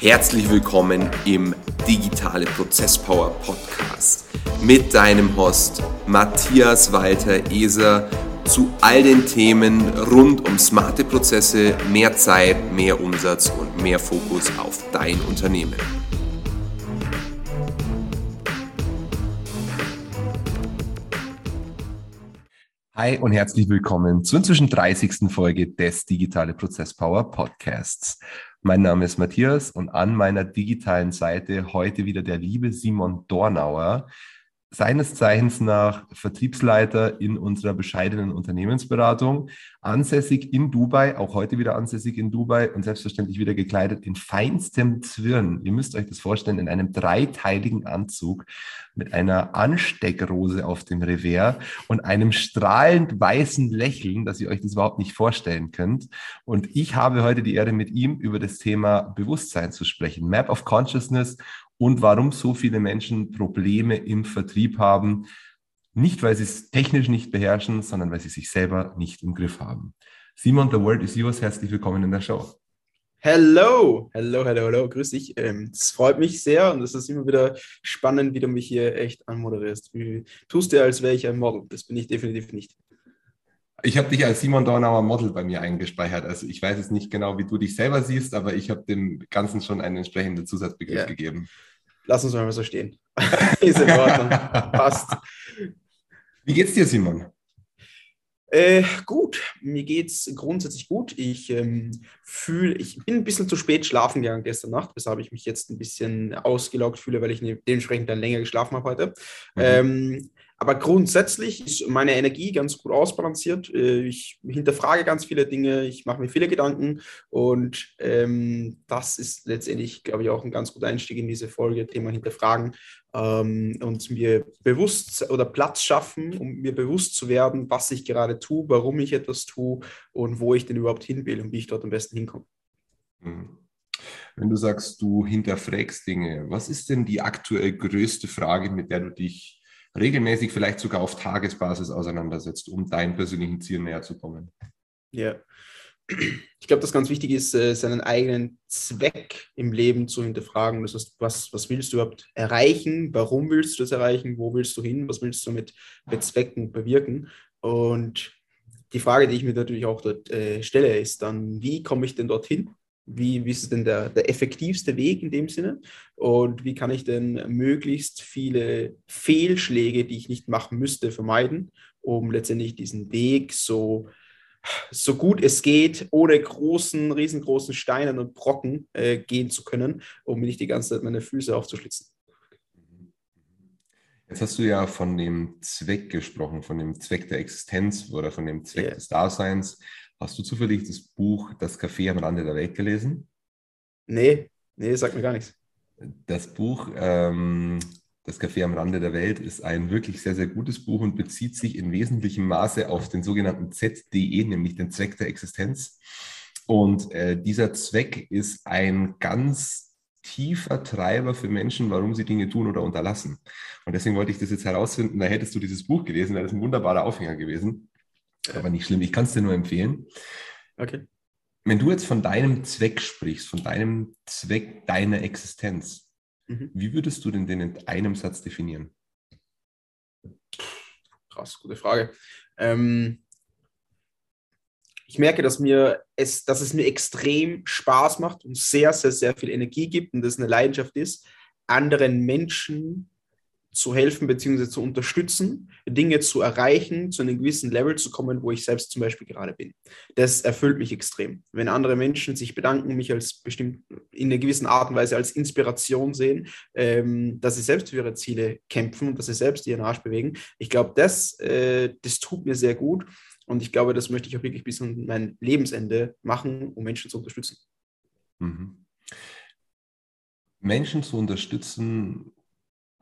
Herzlich willkommen im Digitale Prozesspower Podcast mit deinem Host Matthias Walter Eser zu all den Themen rund um smarte Prozesse, mehr Zeit, mehr Umsatz und mehr Fokus auf dein Unternehmen. Hi und herzlich willkommen zur inzwischen 30. Folge des Digitale Prozess Power Podcasts. Mein Name ist Matthias und an meiner digitalen Seite heute wieder der liebe Simon Dornauer, seines Zeichens nach Vertriebsleiter in unserer bescheidenen Unternehmensberatung, ansässig in Dubai, auch heute wieder ansässig in Dubai und selbstverständlich wieder gekleidet in feinstem Zwirn. Ihr müsst euch das vorstellen, in einem dreiteiligen Anzug mit einer Ansteckrose auf dem Revers und einem strahlend weißen Lächeln, dass ihr euch das überhaupt nicht vorstellen könnt. Und ich habe heute die Ehre, mit ihm über das Thema Bewusstsein zu sprechen. Map of Consciousness und warum so viele Menschen Probleme im Vertrieb haben. Nicht, weil sie es technisch nicht beherrschen, sondern weil sie sich selber nicht im Griff haben. Simon, the world is yours. Herzlich willkommen in der Show. Hello, hello, hello, hello, grüß dich. Ähm, es freut mich sehr und es ist immer wieder spannend, wie du mich hier echt anmoderierst. Wie tust du, als wäre ich ein Model? Das bin ich definitiv nicht. Ich habe dich als Simon Dornauer Model bei mir eingespeichert. Also ich weiß jetzt nicht genau, wie du dich selber siehst, aber ich habe dem Ganzen schon einen entsprechenden Zusatzbegriff yeah. gegeben. Lass uns mal so stehen. Ist in Ordnung. Passt. Wie geht's dir, Simon? Äh, gut, mir geht's grundsätzlich gut. Ich ähm, fühle, ich bin ein bisschen zu spät schlafen gegangen gestern Nacht, weshalb ich mich jetzt ein bisschen ausgelaugt fühle, weil ich ne, dementsprechend dann länger geschlafen habe heute. Mhm. Ähm, aber grundsätzlich ist meine Energie ganz gut ausbalanciert. Äh, ich hinterfrage ganz viele Dinge, ich mache mir viele Gedanken und ähm, das ist letztendlich, glaube ich, auch ein ganz guter Einstieg in diese Folge, Thema Hinterfragen ähm, und mir bewusst oder Platz schaffen, um mir bewusst zu werden, was ich gerade tue, warum ich etwas tue und wo ich denn überhaupt hin will und wie ich dort am besten hinkomme. Mhm. Wenn du sagst, du hinterfragst Dinge, was ist denn die aktuell größte Frage, mit der du dich regelmäßig vielleicht sogar auf Tagesbasis auseinandersetzt, um deinen persönlichen Zielen näher zu kommen. Ja. Ich glaube, das ganz wichtig ist, äh, seinen eigenen Zweck im Leben zu hinterfragen. Das heißt, was, was willst du überhaupt erreichen? Warum willst du das erreichen? Wo willst du hin? Was willst du mit bezwecken, bewirken? Und die Frage, die ich mir natürlich auch dort äh, stelle, ist dann, wie komme ich denn dorthin? Wie, wie ist denn der, der effektivste Weg in dem Sinne? Und wie kann ich denn möglichst viele Fehlschläge, die ich nicht machen müsste, vermeiden, um letztendlich diesen Weg so, so gut es geht, ohne großen, riesengroßen Steinen und Brocken äh, gehen zu können, um nicht die ganze Zeit meine Füße aufzuschlitzen. Jetzt hast du ja von dem Zweck gesprochen, von dem Zweck der Existenz oder von dem Zweck yeah. des Daseins. Hast du zufällig das Buch Das Café am Rande der Welt gelesen? Nee, nee, sagt mir gar nichts. Das Buch ähm, Das Café am Rande der Welt ist ein wirklich sehr, sehr gutes Buch und bezieht sich in wesentlichem Maße auf den sogenannten ZDE, nämlich den Zweck der Existenz. Und äh, dieser Zweck ist ein ganz tiefer Treiber für Menschen, warum sie Dinge tun oder unterlassen. Und deswegen wollte ich das jetzt herausfinden, da hättest du dieses Buch gelesen, wäre das ein wunderbarer Aufhänger gewesen. Aber nicht schlimm, ich kann es dir nur empfehlen. Okay. Wenn du jetzt von deinem Zweck sprichst, von deinem Zweck deiner Existenz, mhm. wie würdest du denn den in einem Satz definieren? Krass, gute Frage. Ähm, ich merke, dass, mir es, dass es mir extrem Spaß macht und sehr, sehr, sehr viel Energie gibt und das eine Leidenschaft ist, anderen Menschen zu helfen bzw. zu unterstützen, Dinge zu erreichen, zu einem gewissen Level zu kommen, wo ich selbst zum Beispiel gerade bin. Das erfüllt mich extrem. Wenn andere Menschen sich bedanken, mich als bestimmt in einer gewissen Art und Weise als Inspiration sehen, ähm, dass sie selbst für ihre Ziele kämpfen und dass sie selbst ihren Arsch bewegen. Ich glaube, das, äh, das tut mir sehr gut und ich glaube, das möchte ich auch wirklich bis an mein Lebensende machen, um Menschen zu unterstützen. Mhm. Menschen zu unterstützen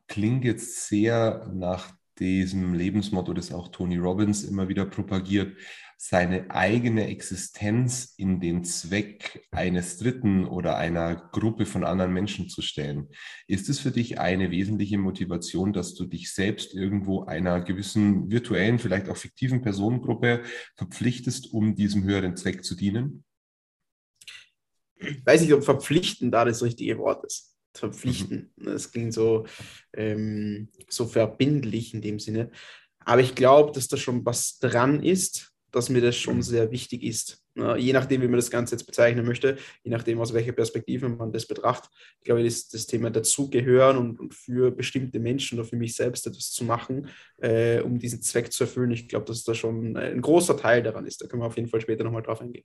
klingt jetzt sehr nach diesem Lebensmotto, das auch Tony Robbins immer wieder propagiert, seine eigene Existenz in den Zweck eines Dritten oder einer Gruppe von anderen Menschen zu stellen. Ist es für dich eine wesentliche Motivation, dass du dich selbst irgendwo einer gewissen virtuellen, vielleicht auch fiktiven Personengruppe verpflichtest, um diesem höheren Zweck zu dienen? ich weiß nicht, ob verpflichten da das richtige Wort ist. Verpflichten. Mhm. Das klingt so, ähm, so verbindlich in dem Sinne. Aber ich glaube, dass da schon was dran ist, dass mir das schon mhm. sehr wichtig ist. je nachdem, wie man das Ganze jetzt bezeichnen möchte, je nachdem, aus welcher Perspektive man das betrachtet. Ich glaube, das, das Thema dazugehören und, und für bestimmte Menschen oder für mich selbst etwas zu machen, äh, um diesen Zweck zu erfüllen, ich glaube, dass da schon ein großer Teil daran ist. Da können wir auf jeden Fall später nochmal drauf eingehen.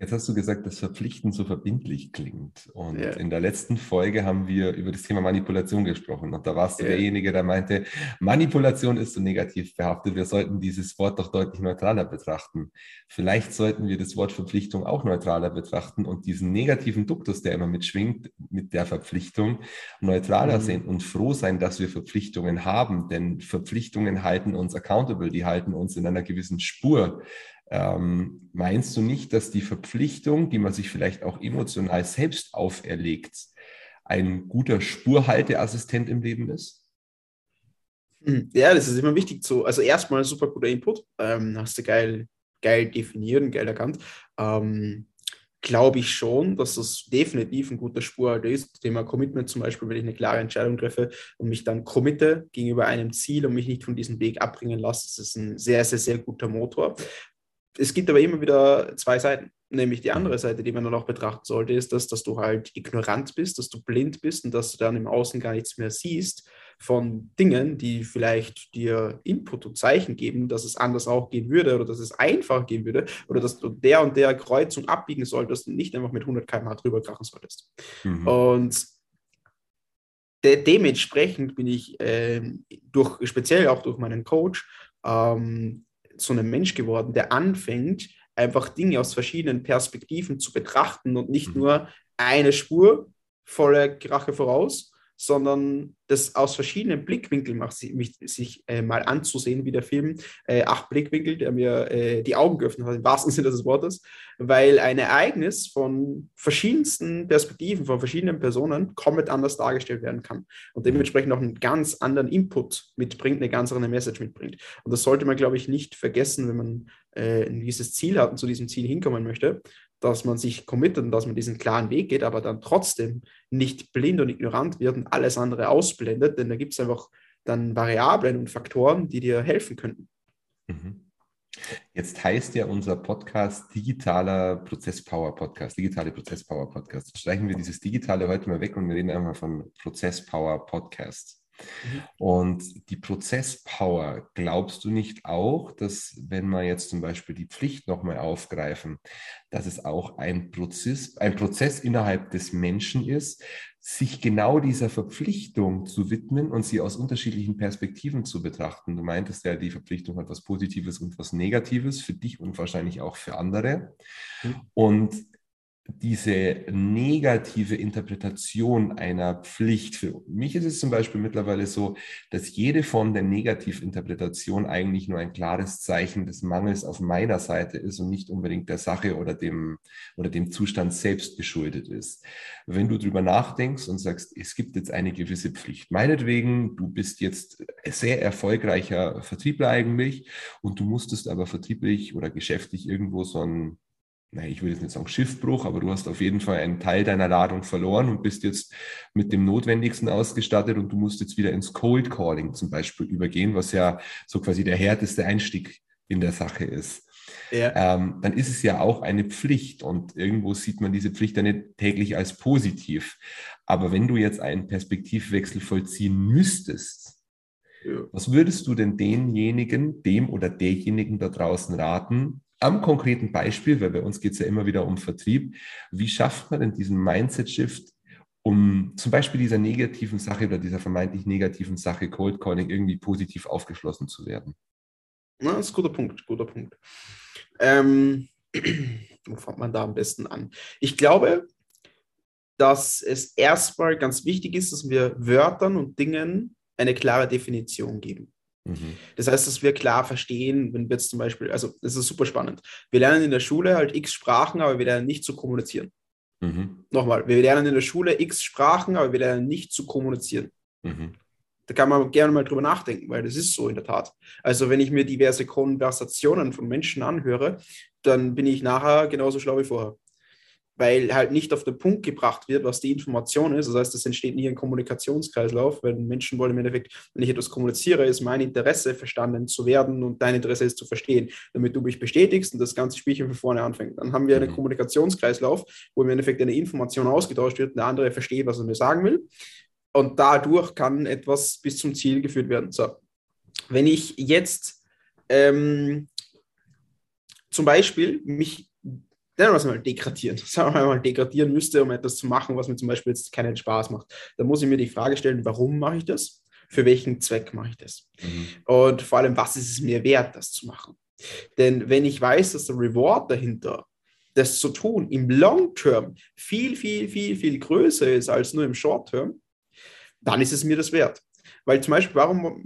Jetzt hast du gesagt, dass Verpflichten so verbindlich klingt. Und ja. in der letzten Folge haben wir über das Thema Manipulation gesprochen. Und da warst du ja. derjenige, der meinte, Manipulation ist so negativ behaftet. Wir sollten dieses Wort doch deutlich neutraler betrachten. Vielleicht sollten wir das Wort Verpflichtung auch neutraler betrachten und diesen negativen Duktus, der immer mitschwingt, mit der Verpflichtung neutraler mhm. sehen und froh sein, dass wir Verpflichtungen haben. Denn Verpflichtungen halten uns accountable, die halten uns in einer gewissen Spur. Ähm, meinst du nicht, dass die Verpflichtung, die man sich vielleicht auch emotional selbst auferlegt, ein guter Spurhalteassistent im Leben ist? Hm, ja, das ist immer wichtig zu. Also erstmal super guter Input. Ähm, hast du geil, geil definiert geil erkannt. Ähm, Glaube ich schon, dass das definitiv ein guter Spurhalter ist. Thema Commitment zum Beispiel, wenn ich eine klare Entscheidung treffe und mich dann committe gegenüber einem Ziel und mich nicht von diesem Weg abbringen lasse, das ist ein sehr, sehr, sehr guter Motor es gibt aber immer wieder zwei Seiten. Nämlich die andere Seite, die man dann auch betrachten sollte, ist, dass, dass du halt ignorant bist, dass du blind bist und dass du dann im Außen gar nichts mehr siehst von Dingen, die vielleicht dir Input und Zeichen geben, dass es anders auch gehen würde oder dass es einfach gehen würde oder dass du der und der Kreuzung abbiegen solltest und nicht einfach mit 100 km/h drüber krachen solltest. Mhm. Und de dementsprechend bin ich äh, durch, speziell auch durch meinen Coach, ähm, zu einem Mensch geworden, der anfängt, einfach Dinge aus verschiedenen Perspektiven zu betrachten und nicht mhm. nur eine Spur volle Krache voraus, sondern das aus verschiedenen Blickwinkeln macht, sich, sich äh, mal anzusehen, wie der Film äh, Acht Blickwinkel, der mir äh, die Augen geöffnet hat, im wahrsten Sinne des Wortes, weil ein Ereignis von verschiedensten Perspektiven, von verschiedenen Personen komplett anders dargestellt werden kann und dementsprechend auch einen ganz anderen Input mitbringt, eine ganz andere Message mitbringt. Und das sollte man, glaube ich, nicht vergessen, wenn man äh, ein gewisses Ziel hat und zu diesem Ziel hinkommen möchte, dass man sich committet und dass man diesen klaren Weg geht, aber dann trotzdem nicht blind und ignorant wird und alles andere ausblendet, denn da gibt es einfach dann Variablen und Faktoren, die dir helfen könnten. Mhm. Jetzt heißt ja unser Podcast digitaler Prozesspower Podcast, digitale Prozesspower Podcast. Streichen wir dieses Digitale heute mal weg und wir reden einfach von Prozesspower Podcast. Mhm. Und die Prozesspower, glaubst du nicht auch, dass wenn wir jetzt zum Beispiel die Pflicht nochmal aufgreifen, dass es auch ein Prozess, ein Prozess innerhalb des Menschen ist, sich genau dieser Verpflichtung zu widmen und sie aus unterschiedlichen Perspektiven zu betrachten. Du meintest ja, die Verpflichtung hat was Positives und was Negatives für dich und wahrscheinlich auch für andere. Mhm. Und diese negative Interpretation einer Pflicht. Für mich ist es zum Beispiel mittlerweile so, dass jede Form der Negativinterpretation eigentlich nur ein klares Zeichen des Mangels auf meiner Seite ist und nicht unbedingt der Sache oder dem, oder dem Zustand selbst geschuldet ist. Wenn du drüber nachdenkst und sagst, es gibt jetzt eine gewisse Pflicht, meinetwegen, du bist jetzt sehr erfolgreicher Vertriebler eigentlich und du musstest aber vertrieblich oder geschäftlich irgendwo so ein naja, ich würde jetzt nicht sagen Schiffbruch, aber du hast auf jeden Fall einen Teil deiner Ladung verloren und bist jetzt mit dem Notwendigsten ausgestattet und du musst jetzt wieder ins Cold Calling zum Beispiel übergehen, was ja so quasi der härteste Einstieg in der Sache ist. Ja. Ähm, dann ist es ja auch eine Pflicht und irgendwo sieht man diese Pflicht ja nicht täglich als positiv. Aber wenn du jetzt einen Perspektivwechsel vollziehen müsstest, ja. was würdest du denn denjenigen, dem oder derjenigen da draußen raten, am konkreten Beispiel, weil bei uns geht es ja immer wieder um Vertrieb, wie schafft man denn diesen Mindset-Shift, um zum Beispiel dieser negativen Sache oder dieser vermeintlich negativen Sache Cold Calling irgendwie positiv aufgeschlossen zu werden? Na, das ist ein guter Punkt, guter Punkt. Ähm, wo fängt man da am besten an? Ich glaube, dass es erstmal ganz wichtig ist, dass wir Wörtern und Dingen eine klare Definition geben. Mhm. Das heißt, dass wir klar verstehen, wenn wir jetzt zum Beispiel, also das ist super spannend. Wir lernen in der Schule halt x Sprachen, aber wir lernen nicht zu kommunizieren. Mhm. Nochmal, wir lernen in der Schule x Sprachen, aber wir lernen nicht zu kommunizieren. Mhm. Da kann man gerne mal drüber nachdenken, weil das ist so in der Tat. Also wenn ich mir diverse Konversationen von Menschen anhöre, dann bin ich nachher genauso schlau wie vorher. Weil halt nicht auf den Punkt gebracht wird, was die Information ist. Das heißt, es entsteht nie ein Kommunikationskreislauf, weil Menschen wollen im Endeffekt, wenn ich etwas kommuniziere, ist mein Interesse verstanden zu werden und dein Interesse ist zu verstehen, damit du mich bestätigst und das ganze Spielchen von vorne anfängt. Dann haben wir einen mhm. Kommunikationskreislauf, wo im Endeffekt eine Information ausgetauscht wird und der andere versteht, was er mir sagen will. Und dadurch kann etwas bis zum Ziel geführt werden. So, wenn ich jetzt ähm, zum Beispiel mich wir es mal degradieren, sagen wir mal degradieren müsste, um etwas zu machen, was mir zum Beispiel jetzt keinen Spaß macht, dann muss ich mir die Frage stellen, warum mache ich das? Für welchen Zweck mache ich das? Mhm. Und vor allem, was ist es mir wert, das zu machen? Denn wenn ich weiß, dass der Reward dahinter, das zu tun, im Long Term viel, viel, viel, viel größer ist als nur im Short Term, dann ist es mir das wert. Weil zum Beispiel, warum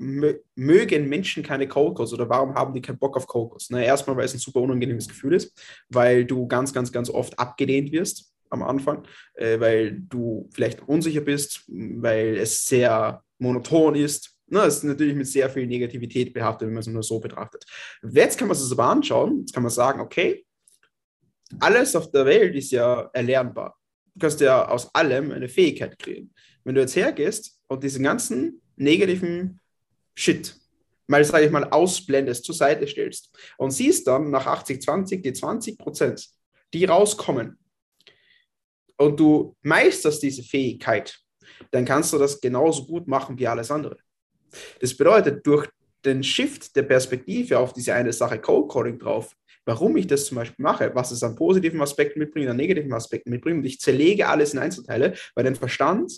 mögen Menschen keine Kokos oder warum haben die keinen Bock auf Kokos? Na, erstmal, weil es ein super unangenehmes Gefühl ist, weil du ganz, ganz, ganz oft abgelehnt wirst am Anfang, äh, weil du vielleicht unsicher bist, weil es sehr monoton ist. Na, es ist natürlich mit sehr viel Negativität behaftet, wenn man es nur so betrachtet. Jetzt kann man es aber anschauen, jetzt kann man sagen, okay, alles auf der Welt ist ja erlernbar. Du kannst ja aus allem eine Fähigkeit kreieren. Wenn du jetzt hergehst und diesen ganzen negativen Shit. Mal, sage ich mal, ausblendest, zur Seite stellst. Und siehst dann nach 80, 20 die 20 Prozent, die rauskommen. Und du meisterst diese Fähigkeit, dann kannst du das genauso gut machen wie alles andere. Das bedeutet, durch den Shift der Perspektive auf diese eine Sache Cold Calling drauf, warum ich das zum Beispiel mache, was es an positiven Aspekten mitbringt, an negativen Aspekten mitbringt und ich zerlege alles in Einzelteile, weil dein Verstand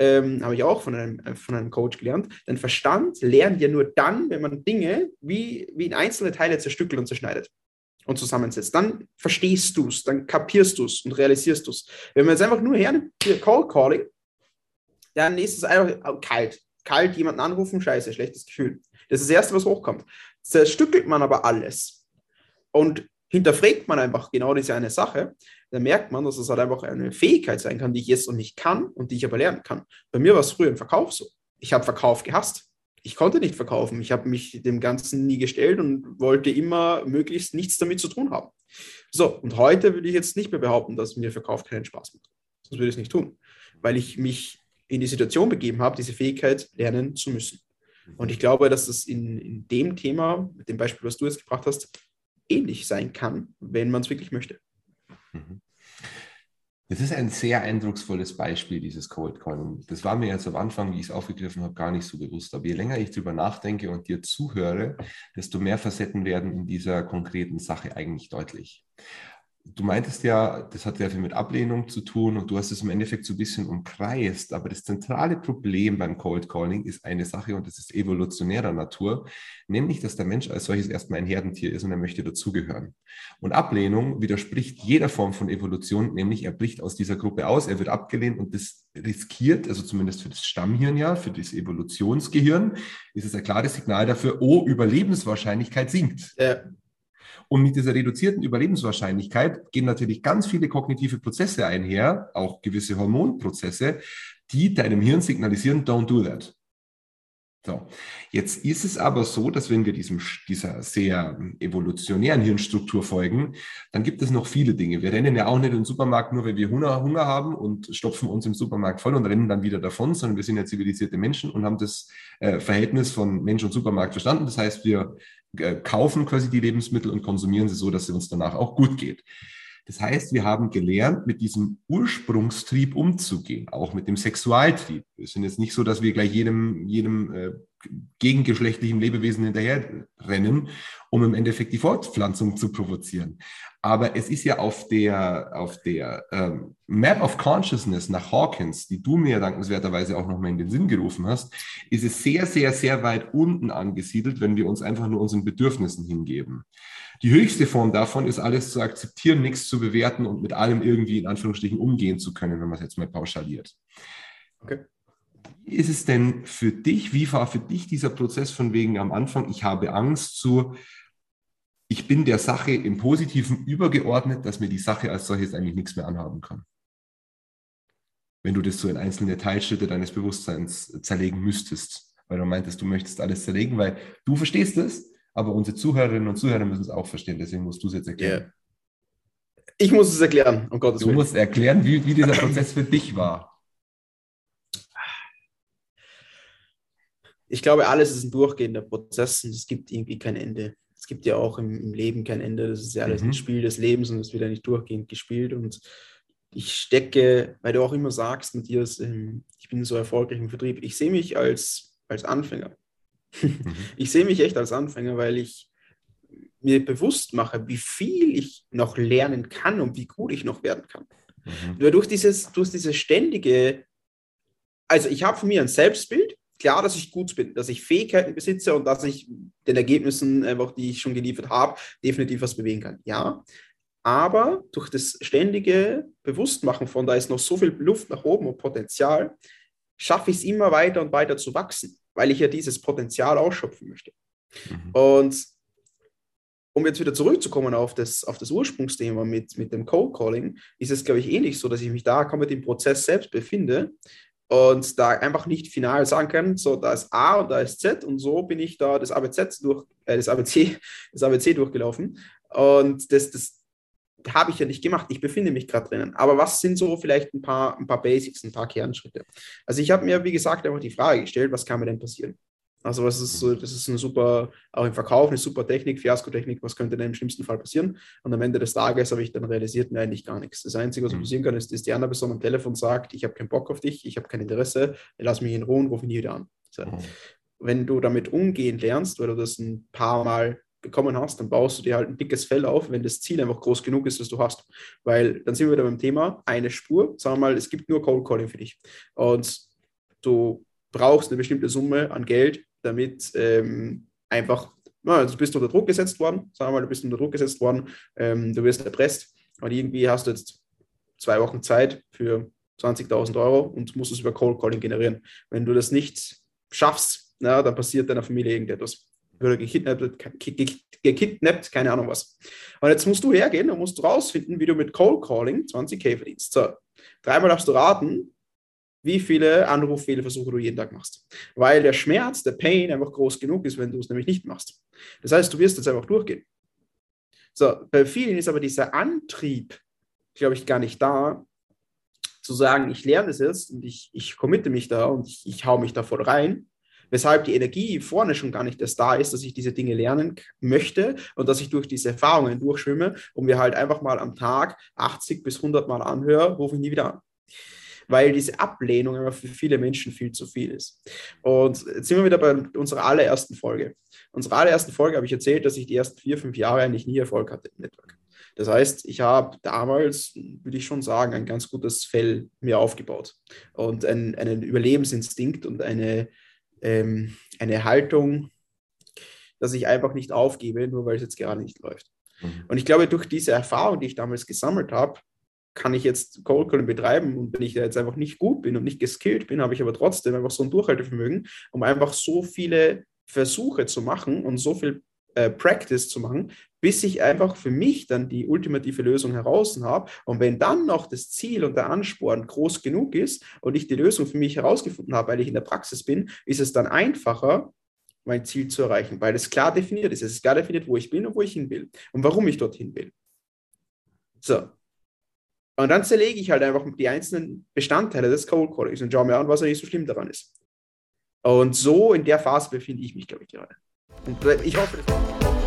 ähm, habe ich auch von einem, äh, von einem Coach gelernt, dein Verstand lernt ja nur dann, wenn man Dinge wie, wie in einzelne Teile zerstückelt und zerschneidet und zusammensetzt. Dann verstehst du es, dann kapierst du es und realisierst du es. Wenn man jetzt einfach nur hernimmt, hier Call Calling, dann ist es einfach kalt. Kalt, jemanden anrufen, scheiße, schlechtes Gefühl. Das ist das Erste, was hochkommt. Zerstückelt man aber alles und hinterfragt man einfach genau diese eine Sache, dann merkt man, dass es halt einfach eine Fähigkeit sein kann, die ich jetzt noch nicht kann und die ich aber lernen kann. Bei mir war es früher im Verkauf so. Ich habe Verkauf gehasst. Ich konnte nicht verkaufen. Ich habe mich dem Ganzen nie gestellt und wollte immer möglichst nichts damit zu tun haben. So, und heute würde ich jetzt nicht mehr behaupten, dass mir Verkauf keinen Spaß macht. Sonst würde ich es nicht tun, weil ich mich in die Situation begeben habe, diese Fähigkeit lernen zu müssen. Und ich glaube, dass das in, in dem Thema, mit dem Beispiel, was du jetzt gebracht hast, ähnlich sein kann, wenn man es wirklich möchte. Mhm. Das ist ein sehr eindrucksvolles Beispiel, dieses Cold Calling. Das war mir jetzt am Anfang, wie ich es aufgegriffen habe, gar nicht so bewusst. Aber je länger ich darüber nachdenke und dir zuhöre, desto mehr Facetten werden in dieser konkreten Sache eigentlich deutlich. Du meintest ja, das hat sehr viel mit Ablehnung zu tun und du hast es im Endeffekt so ein bisschen umkreist. Aber das zentrale Problem beim Cold Calling ist eine Sache und das ist evolutionärer Natur, nämlich, dass der Mensch als solches erstmal ein Herdentier ist und er möchte dazugehören. Und Ablehnung widerspricht jeder Form von Evolution, nämlich er bricht aus dieser Gruppe aus, er wird abgelehnt und das riskiert, also zumindest für das Stammhirn ja, für das Evolutionsgehirn, ist es ein klares Signal dafür, oh, Überlebenswahrscheinlichkeit sinkt. Ja. Und mit dieser reduzierten Überlebenswahrscheinlichkeit gehen natürlich ganz viele kognitive Prozesse einher, auch gewisse Hormonprozesse, die deinem Hirn signalisieren, don't do that. So, jetzt ist es aber so, dass wenn wir diesem, dieser sehr evolutionären Hirnstruktur folgen, dann gibt es noch viele Dinge. Wir rennen ja auch nicht in den Supermarkt nur, weil wir Hunger, Hunger haben und stopfen uns im Supermarkt voll und rennen dann wieder davon, sondern wir sind ja zivilisierte Menschen und haben das äh, Verhältnis von Mensch und Supermarkt verstanden. Das heißt, wir kaufen quasi die Lebensmittel und konsumieren sie so, dass sie uns danach auch gut geht. Das heißt, wir haben gelernt, mit diesem Ursprungstrieb umzugehen, auch mit dem Sexualtrieb. Es sind jetzt nicht so, dass wir gleich jedem, jedem äh, gegengeschlechtlichen Lebewesen hinterherrennen, um im Endeffekt die Fortpflanzung zu provozieren. Aber es ist ja auf der, auf der ähm, Map of Consciousness nach Hawkins, die du mir dankenswerterweise auch nochmal in den Sinn gerufen hast, ist es sehr, sehr, sehr weit unten angesiedelt, wenn wir uns einfach nur unseren Bedürfnissen hingeben. Die höchste Form davon ist, alles zu akzeptieren, nichts zu bewerten und mit allem irgendwie in Anführungsstrichen umgehen zu können, wenn man es jetzt mal pauschaliert. Okay. Wie ist es denn für dich, wie war für dich dieser Prozess von wegen am Anfang, ich habe Angst zu, ich bin der Sache im Positiven übergeordnet, dass mir die Sache als solches eigentlich nichts mehr anhaben kann? Wenn du das so in einzelne Teilschritte deines Bewusstseins zerlegen müsstest, weil du meintest, du möchtest alles zerlegen, weil du verstehst es, aber unsere Zuhörerinnen und Zuhörer müssen es auch verstehen, deswegen musst du es jetzt erklären. Ich muss es erklären, um Gottes Willen. Du musst erklären, wie, wie dieser Prozess für dich war. Ich glaube, alles ist ein durchgehender Prozess und es gibt irgendwie kein Ende. Es gibt ja auch im, im Leben kein Ende. Das ist ja alles mhm. ein Spiel des Lebens und es wird ja nicht durchgehend gespielt. Und ich stecke, weil du auch immer sagst, Matthias, ähm, ich bin so erfolgreich im Vertrieb. Ich sehe mich als, als Anfänger. Mhm. Ich sehe mich echt als Anfänger, weil ich mir bewusst mache, wie viel ich noch lernen kann und wie gut ich noch werden kann. Mhm. Nur durch dieses, durch dieses ständige, also ich habe von mir ein Selbstbild, klar, dass ich gut bin, dass ich Fähigkeiten besitze und dass ich den Ergebnissen, einfach, die ich schon geliefert habe, definitiv was bewegen kann. Ja, aber durch das ständige Bewusstmachen von, da ist noch so viel Luft nach oben und Potenzial, schaffe ich es immer weiter und weiter zu wachsen, weil ich ja dieses Potenzial ausschöpfen möchte. Mhm. Und um jetzt wieder zurückzukommen auf das, auf das Ursprungsthema mit, mit dem Cold Calling, ist es, glaube ich, ähnlich so, dass ich mich da komplett im Prozess selbst befinde und da einfach nicht final sagen kann, so da ist A und da ist Z und so bin ich da das ABC durch, äh, das ABC, das ABC durchgelaufen. Und das, das habe ich ja nicht gemacht. Ich befinde mich gerade drinnen. Aber was sind so vielleicht ein paar, ein paar Basics, ein paar Kernschritte? Also ich habe mir, wie gesagt, einfach die Frage gestellt, was kann mir denn passieren? Also was ist so, das ist eine super, auch im Verkauf eine super Technik, Fiaskotechnik, was könnte denn im schlimmsten Fall passieren? Und am Ende des Tages habe ich dann realisiert, mir eigentlich gar nichts. Das Einzige, was mhm. passieren kann, ist, dass die andere Person am Telefon sagt, ich habe keinen Bock auf dich, ich habe kein Interesse, lass mich in Ruhe und ruf ihn wieder an. So. Mhm. Wenn du damit umgehen lernst, weil du das ein paar Mal bekommen hast, dann baust du dir halt ein dickes Fell auf, wenn das Ziel einfach groß genug ist, das du hast. Weil dann sind wir wieder beim Thema, eine Spur, sagen wir mal, es gibt nur Cold Calling für dich. Und du brauchst eine bestimmte Summe an Geld, damit ähm, einfach, na, du bist unter Druck gesetzt worden, sagen wir mal, du bist unter Druck gesetzt worden, ähm, du wirst erpresst und irgendwie hast du jetzt zwei Wochen Zeit für 20.000 Euro und musst es über Cold Calling generieren. Wenn du das nicht schaffst, na, dann passiert deiner Familie irgendetwas. Oder gekidnappt, gekidnappt, keine Ahnung was. Und jetzt musst du hergehen und musst rausfinden, wie du mit Cold Calling 20k verdienst. So, dreimal darfst du raten, wie viele Anruffehlversuche du jeden Tag machst. Weil der Schmerz, der Pain einfach groß genug ist, wenn du es nämlich nicht machst. Das heißt, du wirst jetzt einfach durchgehen. So, bei vielen ist aber dieser Antrieb, glaube ich, gar nicht da, zu sagen, ich lerne das jetzt und ich, ich committe mich da und ich, ich hau mich da voll rein, weshalb die Energie vorne schon gar nicht erst da ist, dass ich diese Dinge lernen möchte und dass ich durch diese Erfahrungen durchschwimme und mir halt einfach mal am Tag 80 bis 100 Mal anhöre, rufe ich nie wieder an weil diese Ablehnung immer für viele Menschen viel zu viel ist. Und jetzt sind wir wieder bei unserer allerersten Folge. Unserer allerersten Folge habe ich erzählt, dass ich die ersten vier, fünf Jahre eigentlich nie Erfolg hatte im Network. Das heißt, ich habe damals, würde ich schon sagen, ein ganz gutes Fell mir aufgebaut und einen, einen Überlebensinstinkt und eine, ähm, eine Haltung, dass ich einfach nicht aufgebe, nur weil es jetzt gerade nicht läuft. Mhm. Und ich glaube, durch diese Erfahrung, die ich damals gesammelt habe, kann ich jetzt Cold Calling betreiben und wenn ich da jetzt einfach nicht gut bin und nicht geskillt bin, habe ich aber trotzdem einfach so ein Durchhaltevermögen, um einfach so viele Versuche zu machen und so viel äh, Practice zu machen, bis ich einfach für mich dann die ultimative Lösung heraus habe. Und wenn dann noch das Ziel und der Ansporn groß genug ist und ich die Lösung für mich herausgefunden habe, weil ich in der Praxis bin, ist es dann einfacher, mein Ziel zu erreichen, weil es klar definiert ist. Es ist klar definiert, wo ich bin und wo ich hin will und warum ich dorthin will. So, und dann zerlege ich halt einfach die einzelnen Bestandteile des Cold Callings und schaue mir an, was eigentlich so schlimm daran ist. Und so in der Phase befinde ich mich, glaube ich, gerade. Und ich hoffe, das